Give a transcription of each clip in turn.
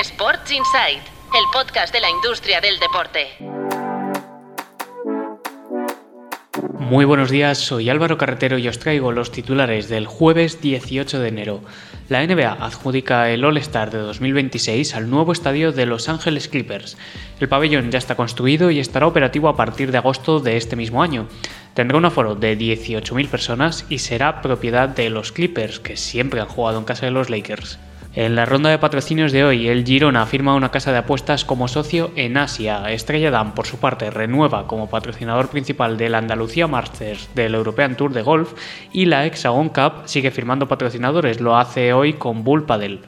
Sports Insight, el podcast de la industria del deporte. Muy buenos días, soy Álvaro Carretero y os traigo los titulares del jueves 18 de enero. La NBA adjudica el All-Star de 2026 al nuevo estadio de Los Ángeles Clippers. El pabellón ya está construido y estará operativo a partir de agosto de este mismo año. Tendrá un aforo de 18.000 personas y será propiedad de los Clippers, que siempre han jugado en casa de los Lakers. En la ronda de patrocinios de hoy, el Girona firma una casa de apuestas como socio en Asia. Estrella Damm, por su parte, renueva como patrocinador principal del Andalucía Masters del European Tour de Golf y la Hexagon Cup sigue firmando patrocinadores. Lo hace hoy con Bull Padel.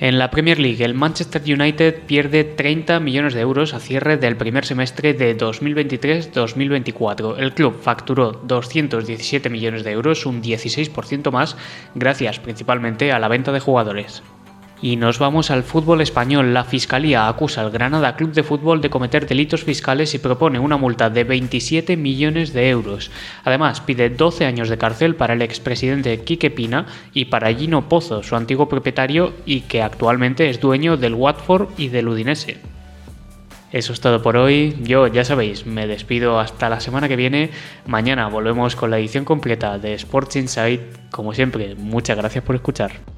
En la Premier League, el Manchester United pierde 30 millones de euros a cierre del primer semestre de 2023-2024. El club facturó 217 millones de euros, un 16% más, gracias principalmente a la venta de jugadores. Y nos vamos al fútbol español. La Fiscalía acusa al Granada Club de Fútbol de cometer delitos fiscales y propone una multa de 27 millones de euros. Además, pide 12 años de cárcel para el expresidente Quique Pina y para Gino Pozo, su antiguo propietario y que actualmente es dueño del Watford y del Udinese. Eso es todo por hoy. Yo, ya sabéis, me despido hasta la semana que viene. Mañana volvemos con la edición completa de Sports Insight. Como siempre, muchas gracias por escuchar.